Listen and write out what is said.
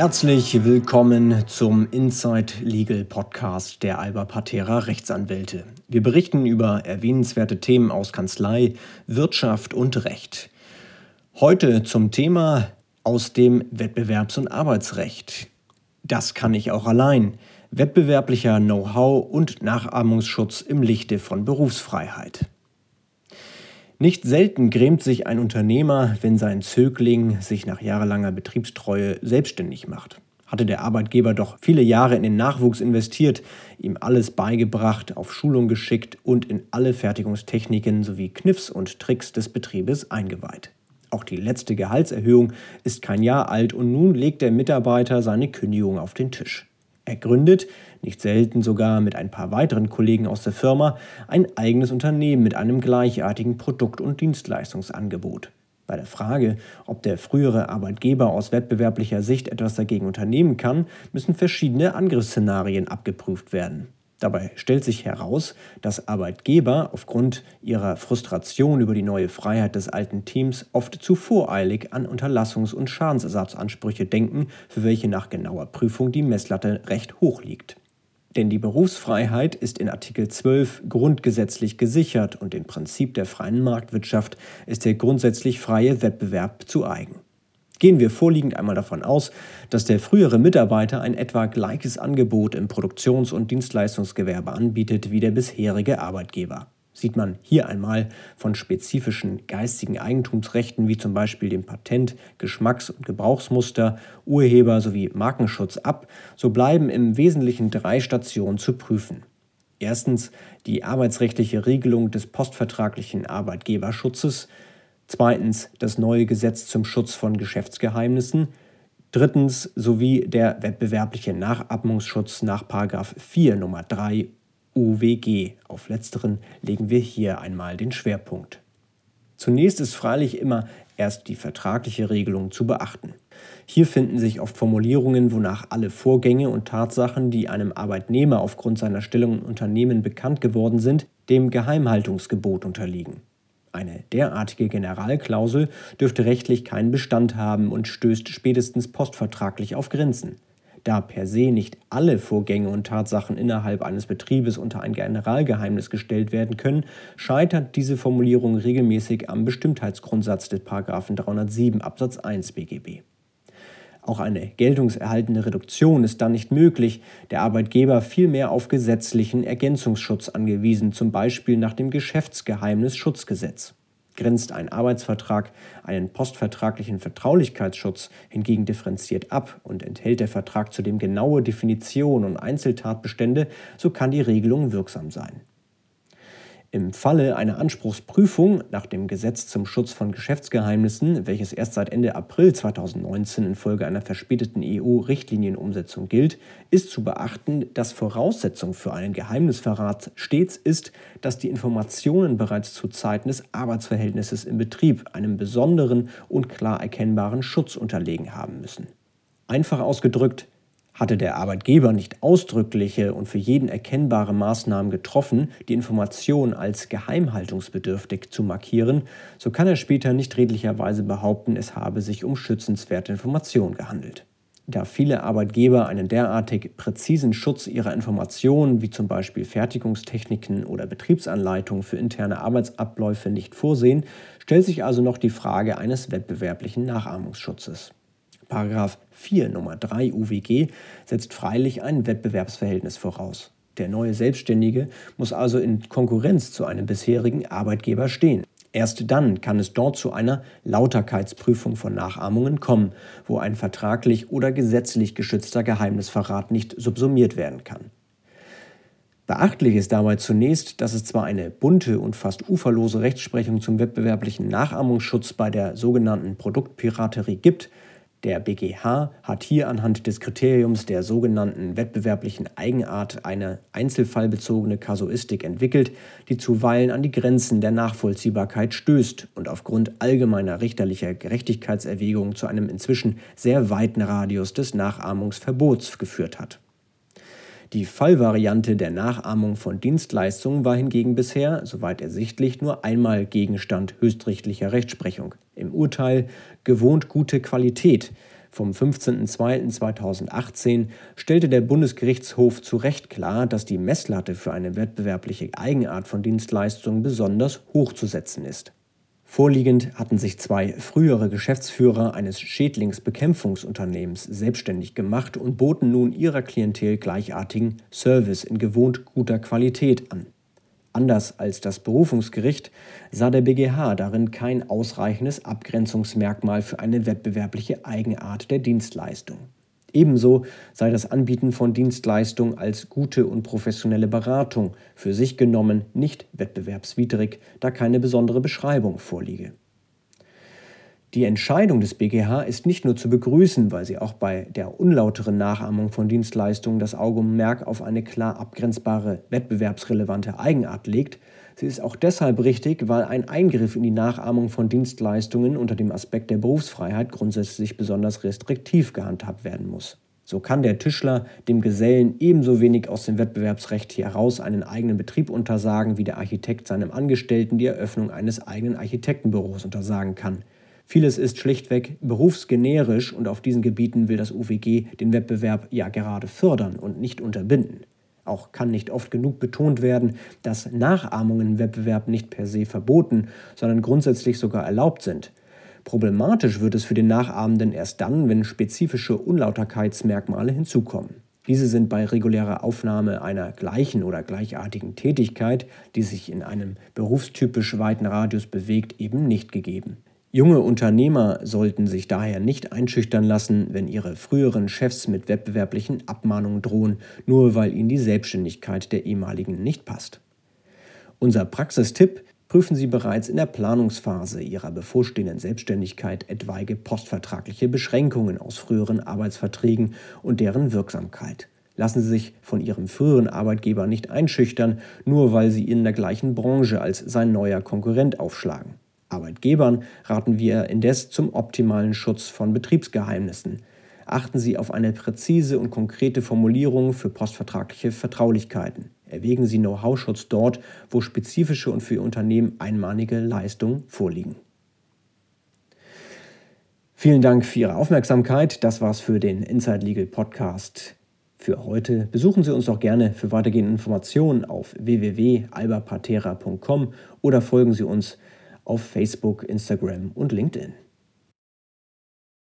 Herzlich willkommen zum Inside Legal Podcast der Alba Patera Rechtsanwälte. Wir berichten über erwähnenswerte Themen aus Kanzlei, Wirtschaft und Recht. Heute zum Thema aus dem Wettbewerbs- und Arbeitsrecht. Das kann ich auch allein. Wettbewerblicher Know-how und Nachahmungsschutz im Lichte von Berufsfreiheit. Nicht selten grämt sich ein Unternehmer, wenn sein Zögling sich nach jahrelanger Betriebstreue selbstständig macht. Hatte der Arbeitgeber doch viele Jahre in den Nachwuchs investiert, ihm alles beigebracht, auf Schulung geschickt und in alle Fertigungstechniken sowie Kniffs und Tricks des Betriebes eingeweiht. Auch die letzte Gehaltserhöhung ist kein Jahr alt und nun legt der Mitarbeiter seine Kündigung auf den Tisch. Er gründet, nicht selten sogar mit ein paar weiteren Kollegen aus der Firma, ein eigenes Unternehmen mit einem gleichartigen Produkt- und Dienstleistungsangebot. Bei der Frage, ob der frühere Arbeitgeber aus wettbewerblicher Sicht etwas dagegen unternehmen kann, müssen verschiedene Angriffsszenarien abgeprüft werden. Dabei stellt sich heraus, dass Arbeitgeber aufgrund ihrer Frustration über die neue Freiheit des alten Teams oft zu voreilig an Unterlassungs- und Schadensersatzansprüche denken, für welche nach genauer Prüfung die Messlatte recht hoch liegt. Denn die Berufsfreiheit ist in Artikel 12 grundgesetzlich gesichert und dem Prinzip der freien Marktwirtschaft ist der grundsätzlich freie Wettbewerb zu eigen. Gehen wir vorliegend einmal davon aus, dass der frühere Mitarbeiter ein etwa gleiches Angebot im Produktions- und Dienstleistungsgewerbe anbietet wie der bisherige Arbeitgeber. Sieht man hier einmal von spezifischen geistigen Eigentumsrechten wie zum Beispiel dem Patent, Geschmacks- und Gebrauchsmuster, Urheber sowie Markenschutz ab, so bleiben im Wesentlichen drei Stationen zu prüfen. Erstens die arbeitsrechtliche Regelung des postvertraglichen Arbeitgeberschutzes, Zweitens das neue Gesetz zum Schutz von Geschäftsgeheimnissen. Drittens sowie der wettbewerbliche Nachatmungsschutz nach 4 Nummer 3 UWG. Auf letzteren legen wir hier einmal den Schwerpunkt. Zunächst ist freilich immer erst die vertragliche Regelung zu beachten. Hier finden sich oft Formulierungen, wonach alle Vorgänge und Tatsachen, die einem Arbeitnehmer aufgrund seiner Stellung im Unternehmen bekannt geworden sind, dem Geheimhaltungsgebot unterliegen. Eine derartige Generalklausel dürfte rechtlich keinen Bestand haben und stößt spätestens postvertraglich auf Grenzen. Da per se nicht alle Vorgänge und Tatsachen innerhalb eines Betriebes unter ein Generalgeheimnis gestellt werden können, scheitert diese Formulierung regelmäßig am Bestimmtheitsgrundsatz des 307 Absatz 1 BGB. Auch eine geltungserhaltende Reduktion ist dann nicht möglich, der Arbeitgeber vielmehr auf gesetzlichen Ergänzungsschutz angewiesen, zum Beispiel nach dem Geschäftsgeheimnisschutzgesetz. Grenzt ein Arbeitsvertrag einen postvertraglichen Vertraulichkeitsschutz hingegen differenziert ab und enthält der Vertrag zudem genaue Definitionen und Einzeltatbestände, so kann die Regelung wirksam sein. Im Falle einer Anspruchsprüfung nach dem Gesetz zum Schutz von Geschäftsgeheimnissen, welches erst seit Ende April 2019 infolge einer verspäteten EU-Richtlinienumsetzung gilt, ist zu beachten, dass Voraussetzung für einen Geheimnisverrat stets ist, dass die Informationen bereits zu Zeiten des Arbeitsverhältnisses im Betrieb einem besonderen und klar erkennbaren Schutz unterlegen haben müssen. Einfach ausgedrückt, hatte der Arbeitgeber nicht ausdrückliche und für jeden erkennbare Maßnahmen getroffen, die Information als geheimhaltungsbedürftig zu markieren, so kann er später nicht redlicherweise behaupten, es habe sich um schützenswerte Information gehandelt. Da viele Arbeitgeber einen derartig präzisen Schutz ihrer Informationen, wie zum Beispiel Fertigungstechniken oder Betriebsanleitungen für interne Arbeitsabläufe nicht vorsehen, stellt sich also noch die Frage eines wettbewerblichen Nachahmungsschutzes. Paragraph 4 Nummer 3 UWG setzt freilich ein Wettbewerbsverhältnis voraus. Der neue Selbstständige muss also in Konkurrenz zu einem bisherigen Arbeitgeber stehen. Erst dann kann es dort zu einer Lauterkeitsprüfung von Nachahmungen kommen, wo ein vertraglich oder gesetzlich geschützter Geheimnisverrat nicht subsumiert werden kann. Beachtlich ist dabei zunächst, dass es zwar eine bunte und fast uferlose Rechtsprechung zum wettbewerblichen Nachahmungsschutz bei der sogenannten Produktpiraterie gibt, der BGH hat hier anhand des Kriteriums der sogenannten wettbewerblichen Eigenart eine einzelfallbezogene Kasuistik entwickelt, die zuweilen an die Grenzen der Nachvollziehbarkeit stößt und aufgrund allgemeiner richterlicher Gerechtigkeitserwägungen zu einem inzwischen sehr weiten Radius des Nachahmungsverbots geführt hat die Fallvariante der Nachahmung von Dienstleistungen war hingegen bisher, soweit ersichtlich, nur einmal Gegenstand höchstrichtlicher Rechtsprechung. Im Urteil gewohnt gute Qualität, vom 15.02.2018 stellte der Bundesgerichtshof zu Recht klar, dass die Messlatte für eine wettbewerbliche Eigenart von Dienstleistungen besonders hoch zu setzen ist. Vorliegend hatten sich zwei frühere Geschäftsführer eines Schädlingsbekämpfungsunternehmens selbstständig gemacht und boten nun ihrer Klientel gleichartigen Service in gewohnt guter Qualität an. Anders als das Berufungsgericht sah der BGH darin kein ausreichendes Abgrenzungsmerkmal für eine wettbewerbliche Eigenart der Dienstleistung. Ebenso sei das Anbieten von Dienstleistungen als gute und professionelle Beratung für sich genommen nicht wettbewerbswidrig, da keine besondere Beschreibung vorliege. Die Entscheidung des BGH ist nicht nur zu begrüßen, weil sie auch bei der unlauteren Nachahmung von Dienstleistungen das Augenmerk auf eine klar abgrenzbare, wettbewerbsrelevante Eigenart legt, sie ist auch deshalb richtig, weil ein Eingriff in die Nachahmung von Dienstleistungen unter dem Aspekt der Berufsfreiheit grundsätzlich besonders restriktiv gehandhabt werden muss. So kann der Tischler dem Gesellen ebenso wenig aus dem Wettbewerbsrecht heraus einen eigenen Betrieb untersagen, wie der Architekt seinem Angestellten die Eröffnung eines eigenen Architektenbüros untersagen kann. Vieles ist schlichtweg berufsgenerisch und auf diesen Gebieten will das UWG den Wettbewerb ja gerade fördern und nicht unterbinden. Auch kann nicht oft genug betont werden, dass Nachahmungen im Wettbewerb nicht per se verboten, sondern grundsätzlich sogar erlaubt sind. Problematisch wird es für den Nachahmenden erst dann, wenn spezifische Unlauterkeitsmerkmale hinzukommen. Diese sind bei regulärer Aufnahme einer gleichen oder gleichartigen Tätigkeit, die sich in einem berufstypisch weiten Radius bewegt, eben nicht gegeben. Junge Unternehmer sollten sich daher nicht einschüchtern lassen, wenn ihre früheren Chefs mit wettbewerblichen Abmahnungen drohen, nur weil ihnen die Selbstständigkeit der ehemaligen nicht passt. Unser Praxistipp prüfen Sie bereits in der Planungsphase Ihrer bevorstehenden Selbstständigkeit etwaige postvertragliche Beschränkungen aus früheren Arbeitsverträgen und deren Wirksamkeit. Lassen Sie sich von Ihrem früheren Arbeitgeber nicht einschüchtern, nur weil Sie in der gleichen Branche als sein neuer Konkurrent aufschlagen. Arbeitgebern raten wir indes zum optimalen Schutz von Betriebsgeheimnissen. Achten Sie auf eine präzise und konkrete Formulierung für postvertragliche Vertraulichkeiten. Erwägen Sie Know-how-Schutz dort, wo spezifische und für Ihr Unternehmen einmalige Leistungen vorliegen. Vielen Dank für Ihre Aufmerksamkeit. Das war's für den Inside Legal Podcast für heute. Besuchen Sie uns doch gerne für weitergehende Informationen auf www.albapatera.com oder folgen Sie uns auf Facebook, Instagram und LinkedIn.